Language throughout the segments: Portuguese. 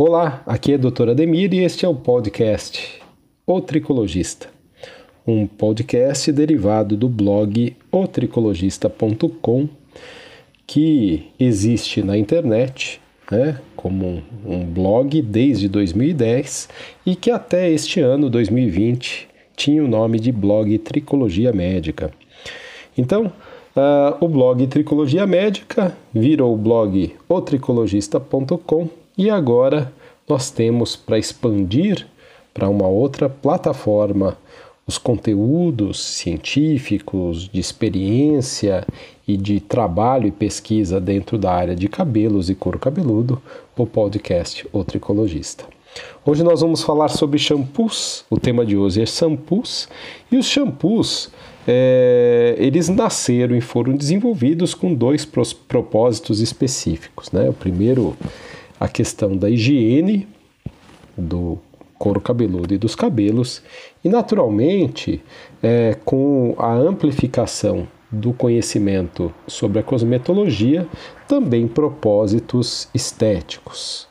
Olá, aqui é a doutora Ademir e este é o podcast O Tricologista, um podcast derivado do blog otricologista.com que existe na internet né, como um blog desde 2010 e que até este ano, 2020, tinha o nome de blog Tricologia Médica. Então, uh, o blog Tricologia Médica virou o blog otricologista.com e agora nós temos para expandir para uma outra plataforma os conteúdos científicos, de experiência e de trabalho e pesquisa dentro da área de cabelos e couro cabeludo, o podcast O Tricologista. Hoje nós vamos falar sobre shampoos. O tema de hoje é shampoos. E os shampoos, é, eles nasceram e foram desenvolvidos com dois propósitos específicos. Né? O primeiro, a questão da higiene do couro cabeludo e dos cabelos, e naturalmente, é, com a amplificação do conhecimento sobre a cosmetologia, também propósitos estéticos.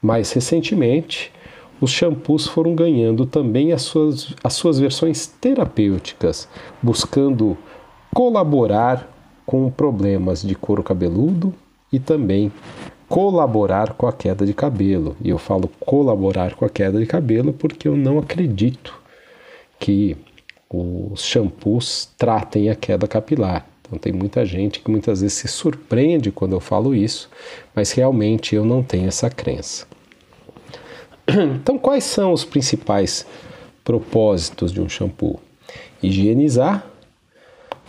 Mais recentemente, os shampoos foram ganhando também as suas, as suas versões terapêuticas, buscando colaborar com problemas de couro cabeludo e também colaborar com a queda de cabelo. E eu falo colaborar com a queda de cabelo porque eu não acredito que os shampoos tratem a queda capilar. Então tem muita gente que muitas vezes se surpreende quando eu falo isso, mas realmente eu não tenho essa crença. Então, quais são os principais propósitos de um shampoo? Higienizar,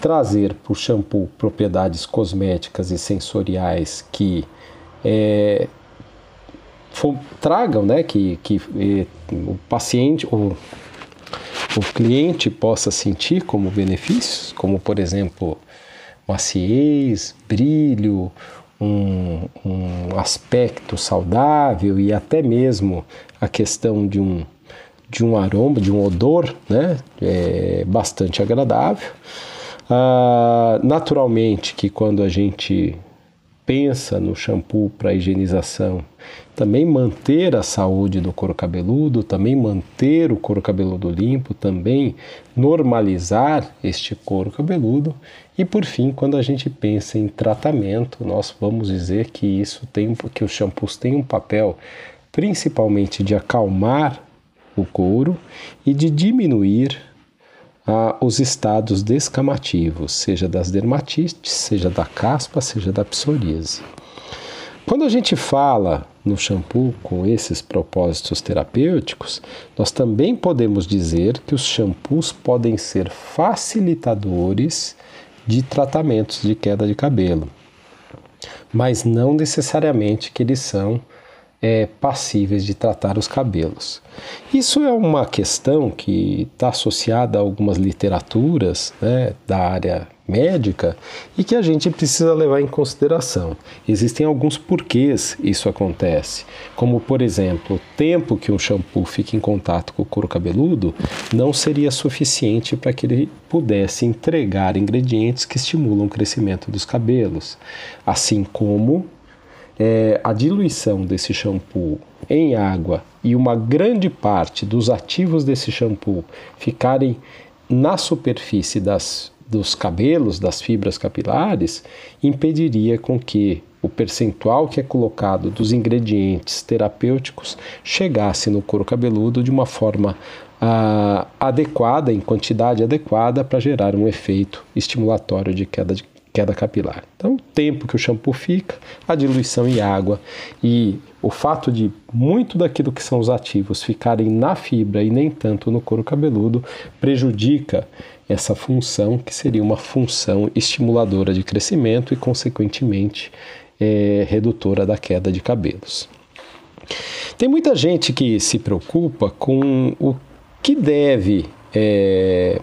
trazer para o shampoo propriedades cosméticas e sensoriais que é, tragam, né, que, que é, o paciente, o, o cliente possa sentir como benefícios, como por exemplo maciez, brilho, um, um aspecto saudável e até mesmo a questão de um, de um aroma, de um odor né, é bastante agradável. Ah, naturalmente que quando a gente pensa no shampoo para higienização, também manter a saúde do couro cabeludo, também manter o couro cabeludo limpo, também normalizar este couro cabeludo. E por fim, quando a gente pensa em tratamento, nós vamos dizer que isso tem que os shampoos têm um papel principalmente de acalmar o couro e de diminuir ah, os estados descamativos, seja das dermatites, seja da caspa, seja da psoríase. Quando a gente fala no shampoo com esses propósitos terapêuticos, nós também podemos dizer que os shampoos podem ser facilitadores de tratamentos de queda de cabelo, mas não necessariamente que eles são é, passíveis de tratar os cabelos. Isso é uma questão que está associada a algumas literaturas né, da área médica e que a gente precisa levar em consideração. Existem alguns porquês isso acontece, como por exemplo, o tempo que um shampoo fica em contato com o couro cabeludo não seria suficiente para que ele pudesse entregar ingredientes que estimulam o crescimento dos cabelos, assim como é, a diluição desse shampoo em água e uma grande parte dos ativos desse shampoo ficarem na superfície das, dos cabelos, das fibras capilares, impediria com que o percentual que é colocado dos ingredientes terapêuticos chegasse no couro cabeludo de uma forma ah, adequada, em quantidade adequada, para gerar um efeito estimulatório de queda de queda capilar. Então, o tempo que o shampoo fica, a diluição em água e o fato de muito daquilo que são os ativos ficarem na fibra e nem tanto no couro cabeludo prejudica essa função que seria uma função estimuladora de crescimento e, consequentemente, é, redutora da queda de cabelos. Tem muita gente que se preocupa com o que deve é,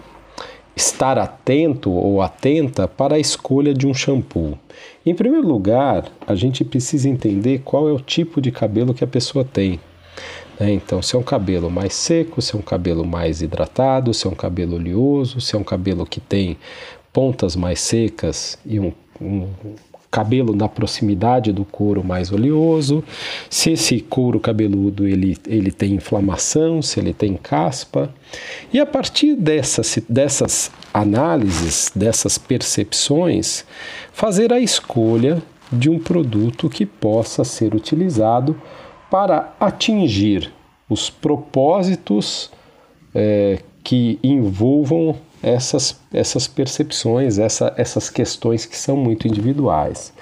estar atento ou atenta para a escolha de um shampoo. Em primeiro lugar, a gente precisa entender qual é o tipo de cabelo que a pessoa tem. Né? Então, se é um cabelo mais seco, se é um cabelo mais hidratado, se é um cabelo oleoso, se é um cabelo que tem pontas mais secas e um, um cabelo na proximidade do couro mais oleoso, se esse couro cabeludo ele, ele tem inflamação, se ele tem caspa. E a partir dessas, dessas análises, dessas percepções, fazer a escolha de um produto que possa ser utilizado para atingir os propósitos é, que envolvam essas, essas percepções, essa, essas questões que são muito individuais.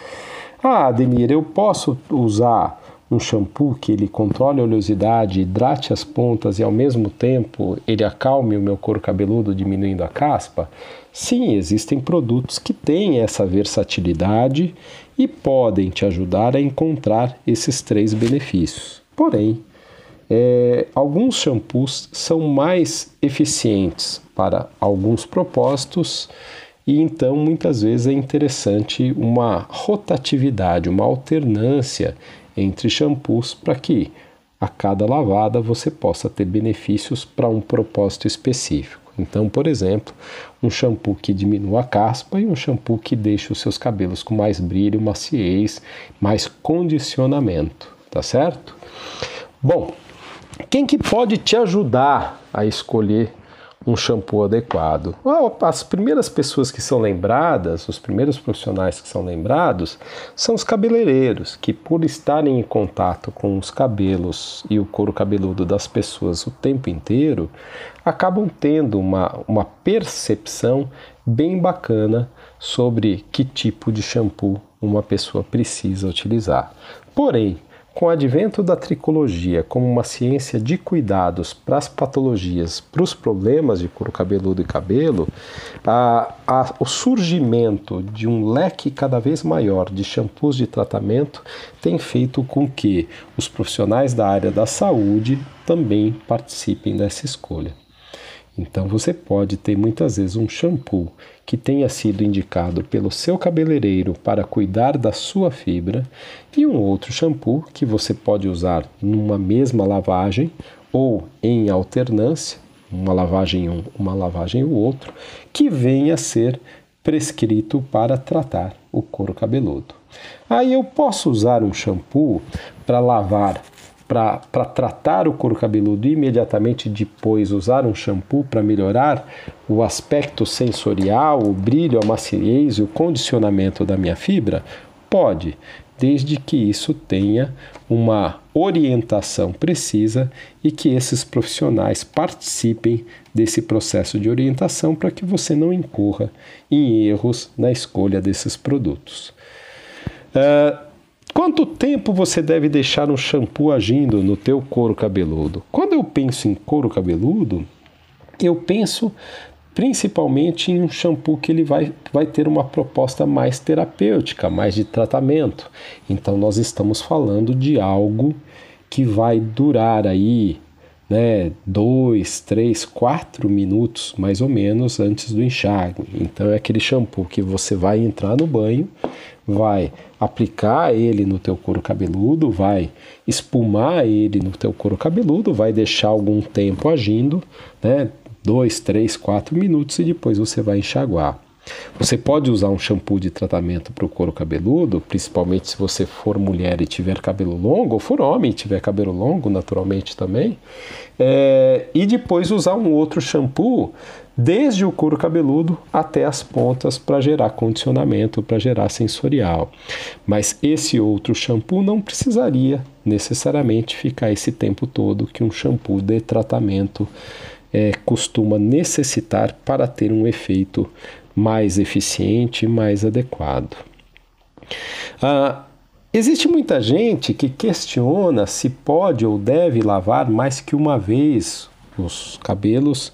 Ah, Ademir, eu posso usar um shampoo que ele controle a oleosidade, hidrate as pontas e ao mesmo tempo ele acalme o meu couro cabeludo, diminuindo a caspa? Sim, existem produtos que têm essa versatilidade e podem te ajudar a encontrar esses três benefícios. Porém, é, alguns shampoos são mais eficientes para alguns propósitos e então muitas vezes é interessante uma rotatividade, uma alternância entre shampoos para que a cada lavada você possa ter benefícios para um propósito específico. Então, por exemplo, um shampoo que diminua a caspa e um shampoo que deixa os seus cabelos com mais brilho, maciez, mais condicionamento, tá certo? Bom, quem que pode te ajudar a escolher um shampoo adequado? As primeiras pessoas que são lembradas, os primeiros profissionais que são lembrados, são os cabeleireiros, que por estarem em contato com os cabelos e o couro cabeludo das pessoas o tempo inteiro, acabam tendo uma, uma percepção bem bacana sobre que tipo de shampoo uma pessoa precisa utilizar. Porém, com o advento da tricologia como uma ciência de cuidados para as patologias, para os problemas de couro cabeludo e cabelo, a, a, o surgimento de um leque cada vez maior de shampoos de tratamento tem feito com que os profissionais da área da saúde também participem dessa escolha. Então você pode ter muitas vezes um shampoo que tenha sido indicado pelo seu cabeleireiro para cuidar da sua fibra e um outro shampoo que você pode usar numa mesma lavagem ou em alternância, uma lavagem um, uma lavagem o outro, que venha a ser prescrito para tratar o couro cabeludo. Aí eu posso usar um shampoo para lavar para tratar o couro cabeludo e imediatamente depois usar um shampoo para melhorar o aspecto sensorial, o brilho, a maciez e o condicionamento da minha fibra? Pode, desde que isso tenha uma orientação precisa e que esses profissionais participem desse processo de orientação para que você não incorra em erros na escolha desses produtos. Uh, Quanto tempo você deve deixar um shampoo agindo no teu couro cabeludo? Quando eu penso em couro cabeludo, eu penso principalmente em um shampoo que ele vai, vai ter uma proposta mais terapêutica, mais de tratamento. Então nós estamos falando de algo que vai durar aí né, dois, três, quatro minutos mais ou menos antes do enxágue. Então é aquele shampoo que você vai entrar no banho, vai aplicar ele no teu couro cabeludo, vai espumar ele no teu couro cabeludo, vai deixar algum tempo agindo, né? Dois, três, quatro minutos e depois você vai enxaguar. Você pode usar um shampoo de tratamento para o couro cabeludo, principalmente se você for mulher e tiver cabelo longo, ou for homem e tiver cabelo longo, naturalmente também, é, e depois usar um outro shampoo desde o couro cabeludo até as pontas para gerar condicionamento, para gerar sensorial. Mas esse outro shampoo não precisaria necessariamente ficar esse tempo todo que um shampoo de tratamento é, costuma necessitar para ter um efeito mais eficiente e mais adequado. Ah, existe muita gente que questiona se pode ou deve lavar mais que uma vez os cabelos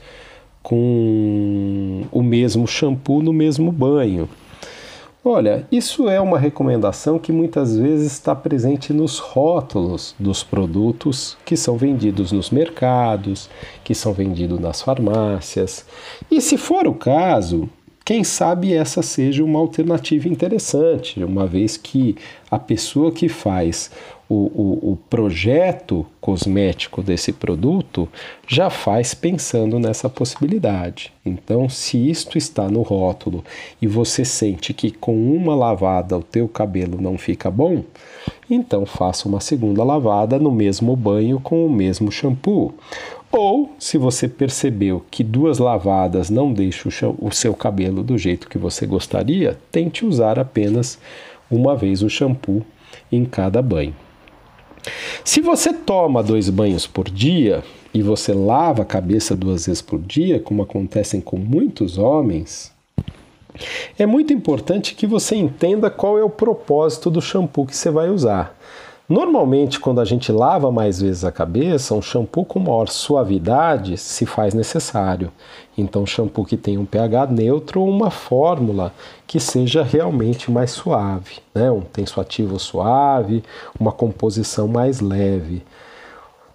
com o mesmo shampoo no mesmo banho. Olha, isso é uma recomendação que muitas vezes está presente nos rótulos dos produtos que são vendidos nos mercados, que são vendidos nas farmácias. E se for o caso, quem sabe essa seja uma alternativa interessante, uma vez que a pessoa que faz o, o, o, projeto cosmético desse produto já faz pensando nessa possibilidade. Então, se isto está no rótulo e você sente que com uma lavada o teu cabelo não fica bom, então faça uma segunda lavada no mesmo banho com o mesmo shampoo. Ou, se você percebeu que duas lavadas não deixam o seu cabelo do jeito que você gostaria, tente usar apenas uma vez o shampoo em cada banho. Se você toma dois banhos por dia e você lava a cabeça duas vezes por dia, como acontecem com muitos homens, é muito importante que você entenda qual é o propósito do shampoo que você vai usar. Normalmente, quando a gente lava mais vezes a cabeça, um shampoo com maior suavidade se faz necessário. Então, shampoo que tem um pH neutro ou uma fórmula que seja realmente mais suave, né? um tensoativo suave, uma composição mais leve.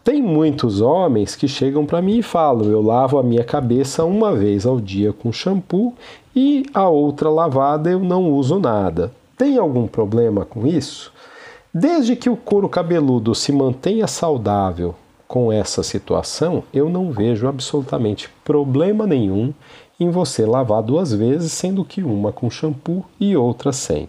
Tem muitos homens que chegam para mim e falam: eu lavo a minha cabeça uma vez ao dia com shampoo e a outra lavada eu não uso nada. Tem algum problema com isso? Desde que o couro cabeludo se mantenha saudável com essa situação, eu não vejo absolutamente problema nenhum em você lavar duas vezes, sendo que uma com shampoo e outra sem.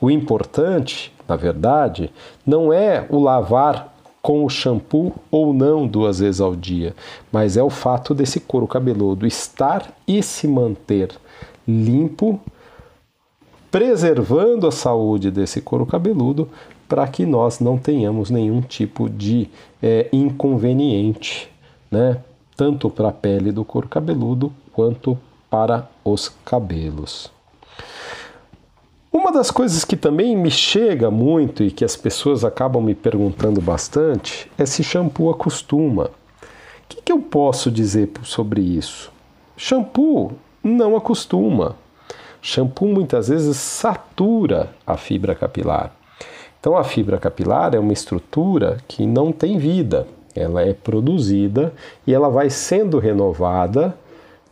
O importante, na verdade, não é o lavar com o shampoo ou não duas vezes ao dia, mas é o fato desse couro cabeludo estar e se manter limpo, preservando a saúde desse couro cabeludo para que nós não tenhamos nenhum tipo de é, inconveniente, né? tanto para a pele do couro cabeludo quanto para os cabelos. Uma das coisas que também me chega muito e que as pessoas acabam me perguntando bastante é se shampoo acostuma. O que, que eu posso dizer sobre isso? Shampoo não acostuma. Shampoo muitas vezes satura a fibra capilar. Então, a fibra capilar é uma estrutura que não tem vida, ela é produzida e ela vai sendo renovada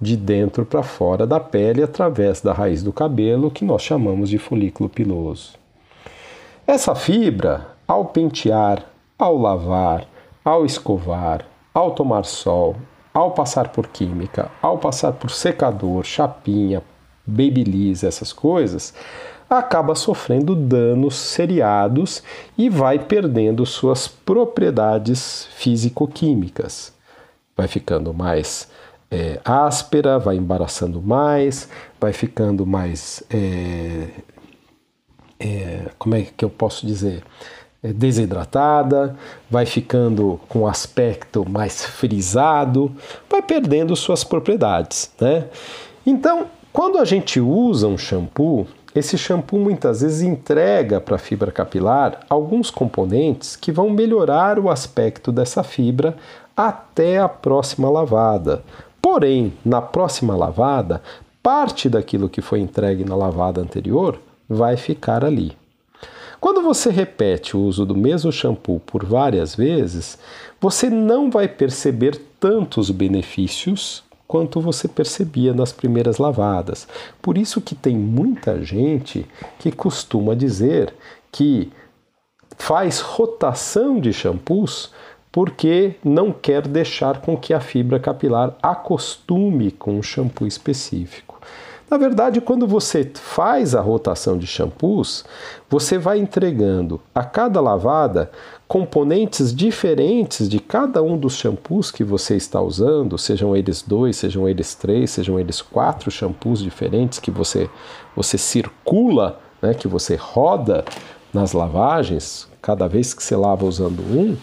de dentro para fora da pele através da raiz do cabelo, que nós chamamos de folículo piloso. Essa fibra, ao pentear, ao lavar, ao escovar, ao tomar sol, ao passar por química, ao passar por secador, chapinha, babyliss, essas coisas, acaba sofrendo danos seriados e vai perdendo suas propriedades físico-químicas. Vai ficando mais é, áspera, vai embaraçando mais, vai ficando mais. É, é, como é que eu posso dizer? É, desidratada, vai ficando com aspecto mais frisado, vai perdendo suas propriedades. Né? Então, quando a gente usa um shampoo, esse shampoo muitas vezes entrega para a fibra capilar alguns componentes que vão melhorar o aspecto dessa fibra até a próxima lavada. Porém, na próxima lavada, parte daquilo que foi entregue na lavada anterior vai ficar ali. Quando você repete o uso do mesmo shampoo por várias vezes, você não vai perceber tantos benefícios quanto você percebia nas primeiras lavadas. Por isso que tem muita gente que costuma dizer que faz rotação de shampoos porque não quer deixar com que a fibra capilar acostume com um shampoo específico. Na verdade, quando você faz a rotação de shampoos, você vai entregando a cada lavada componentes diferentes de cada um dos shampoos que você está usando, sejam eles dois, sejam eles três, sejam eles quatro shampoos diferentes que você, você circula, né, que você roda nas lavagens, cada vez que você lava usando um,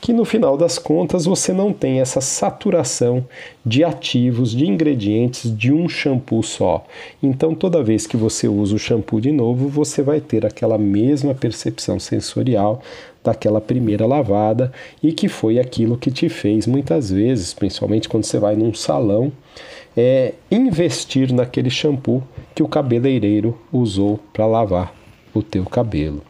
que no final das contas você não tem essa saturação de ativos, de ingredientes de um shampoo só. Então, toda vez que você usa o shampoo de novo, você vai ter aquela mesma percepção sensorial daquela primeira lavada e que foi aquilo que te fez muitas vezes, principalmente quando você vai num salão, é investir naquele shampoo que o cabeleireiro usou para lavar o teu cabelo.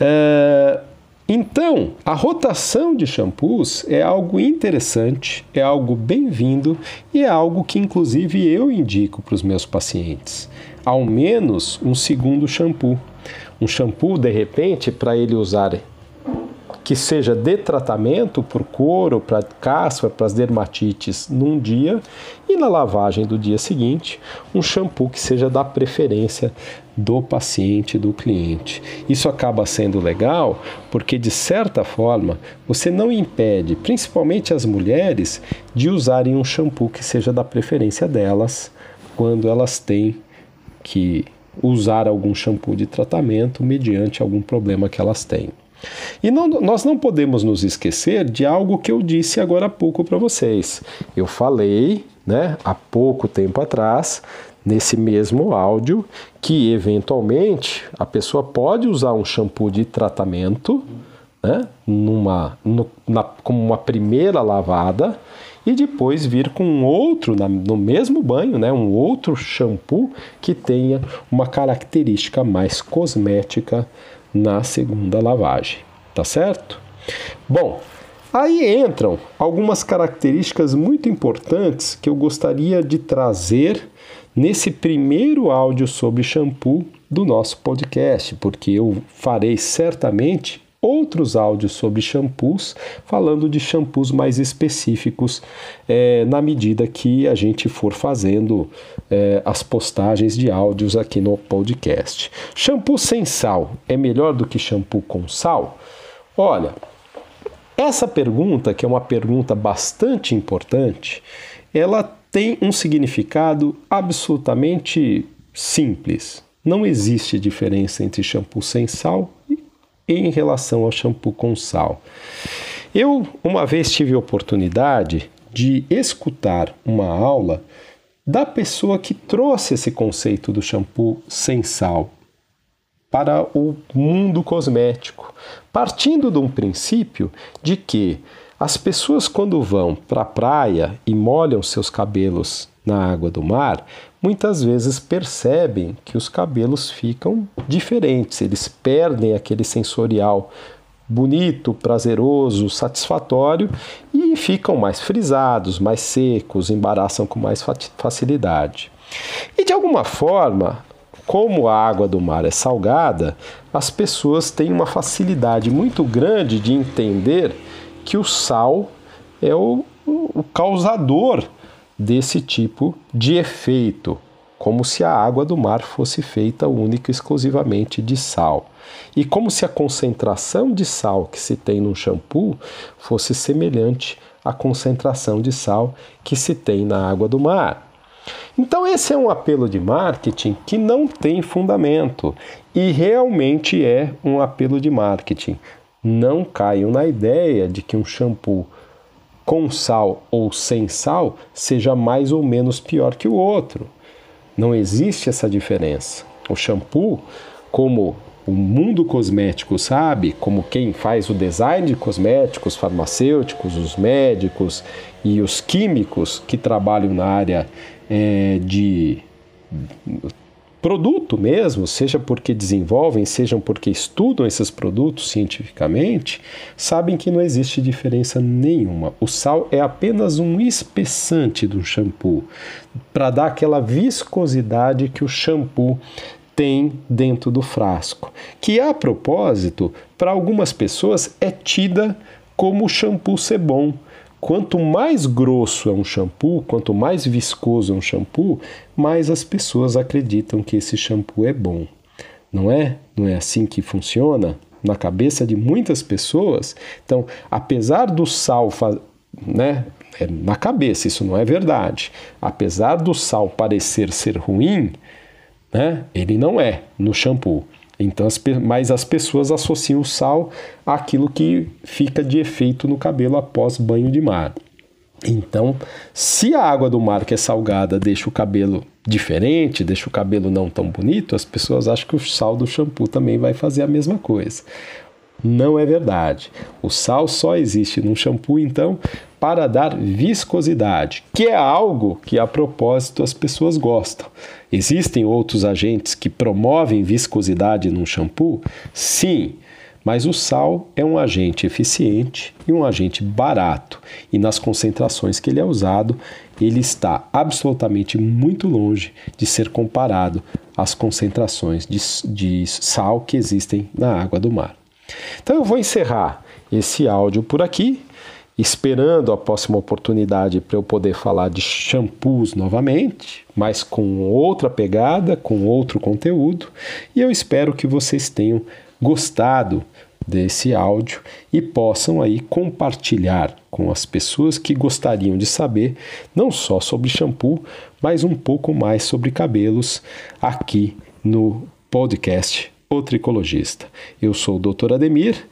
É, Então, a rotação de shampoos é algo interessante, é algo bem-vindo e é algo que, inclusive, eu indico para os meus pacientes. Ao menos um segundo shampoo. Um shampoo, de repente, para ele usar que seja de tratamento por couro, para caspa, para as dermatites num dia e na lavagem do dia seguinte, um shampoo que seja da preferência do paciente, do cliente. Isso acaba sendo legal porque, de certa forma, você não impede, principalmente as mulheres, de usarem um shampoo que seja da preferência delas quando elas têm que usar algum shampoo de tratamento mediante algum problema que elas têm. E não, nós não podemos nos esquecer de algo que eu disse agora há pouco para vocês. Eu falei, né, há pouco tempo atrás, nesse mesmo áudio, que eventualmente a pessoa pode usar um shampoo de tratamento, né, numa, no, na, como uma primeira lavada e depois vir com outro no mesmo banho, né, um outro shampoo que tenha uma característica mais cosmética na segunda lavagem, tá certo? Bom, aí entram algumas características muito importantes que eu gostaria de trazer nesse primeiro áudio sobre shampoo do nosso podcast, porque eu farei certamente outros áudios sobre shampoos, falando de shampoos mais específicos é, na medida que a gente for fazendo é, as postagens de áudios aqui no podcast. Shampoo sem sal é melhor do que shampoo com sal? Olha, essa pergunta, que é uma pergunta bastante importante, ela tem um significado absolutamente simples. Não existe diferença entre shampoo sem sal em relação ao shampoo com sal. Eu uma vez tive a oportunidade de escutar uma aula da pessoa que trouxe esse conceito do shampoo sem sal para o mundo cosmético, partindo de um princípio de que as pessoas quando vão para a praia e molham seus cabelos na água do mar, muitas vezes percebem que os cabelos ficam diferentes, eles perdem aquele sensorial bonito, prazeroso, satisfatório e ficam mais frisados, mais secos, embaraçam com mais facilidade. E de alguma forma, como a água do mar é salgada, as pessoas têm uma facilidade muito grande de entender que o sal é o, o causador desse tipo de efeito, como se a água do mar fosse feita única e exclusivamente de sal. E como se a concentração de sal que se tem no shampoo fosse semelhante à concentração de sal que se tem na água do mar. Então, esse é um apelo de marketing que não tem fundamento e realmente é um apelo de marketing. Não caiam na ideia de que um shampoo com sal ou sem sal seja mais ou menos pior que o outro. Não existe essa diferença. O shampoo, como o mundo cosmético sabe, como quem faz o design de cosméticos, farmacêuticos, os médicos e os químicos que trabalham na área é, de produto mesmo, seja porque desenvolvem, sejam porque estudam esses produtos cientificamente, sabem que não existe diferença nenhuma. O sal é apenas um espessante do shampoo para dar aquela viscosidade que o shampoo tem dentro do frasco, que a propósito, para algumas pessoas é tida como shampoo ser bom, Quanto mais grosso é um shampoo, quanto mais viscoso é um shampoo, mais as pessoas acreditam que esse shampoo é bom. Não é? Não é assim que funciona? Na cabeça de muitas pessoas. Então, apesar do sal, né, é na cabeça, isso não é verdade. Apesar do sal parecer ser ruim, né, ele não é no shampoo. Então, as, mas as pessoas associam o sal àquilo que fica de efeito no cabelo após banho de mar. Então, se a água do mar que é salgada deixa o cabelo diferente, deixa o cabelo não tão bonito, as pessoas acham que o sal do shampoo também vai fazer a mesma coisa. Não é verdade. O sal só existe no shampoo, então, para dar viscosidade, que é algo que a propósito as pessoas gostam. Existem outros agentes que promovem viscosidade num shampoo? Sim, Mas o sal é um agente eficiente e um agente barato, e nas concentrações que ele é usado, ele está absolutamente muito longe de ser comparado às concentrações de, de sal que existem na água do mar. Então eu vou encerrar esse áudio por aqui esperando a próxima oportunidade para eu poder falar de shampoos novamente, mas com outra pegada, com outro conteúdo, e eu espero que vocês tenham gostado desse áudio e possam aí compartilhar com as pessoas que gostariam de saber não só sobre shampoo, mas um pouco mais sobre cabelos aqui no podcast O Tricologista. Eu sou o Dr. Ademir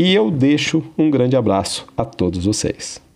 e eu deixo um grande abraço a todos vocês.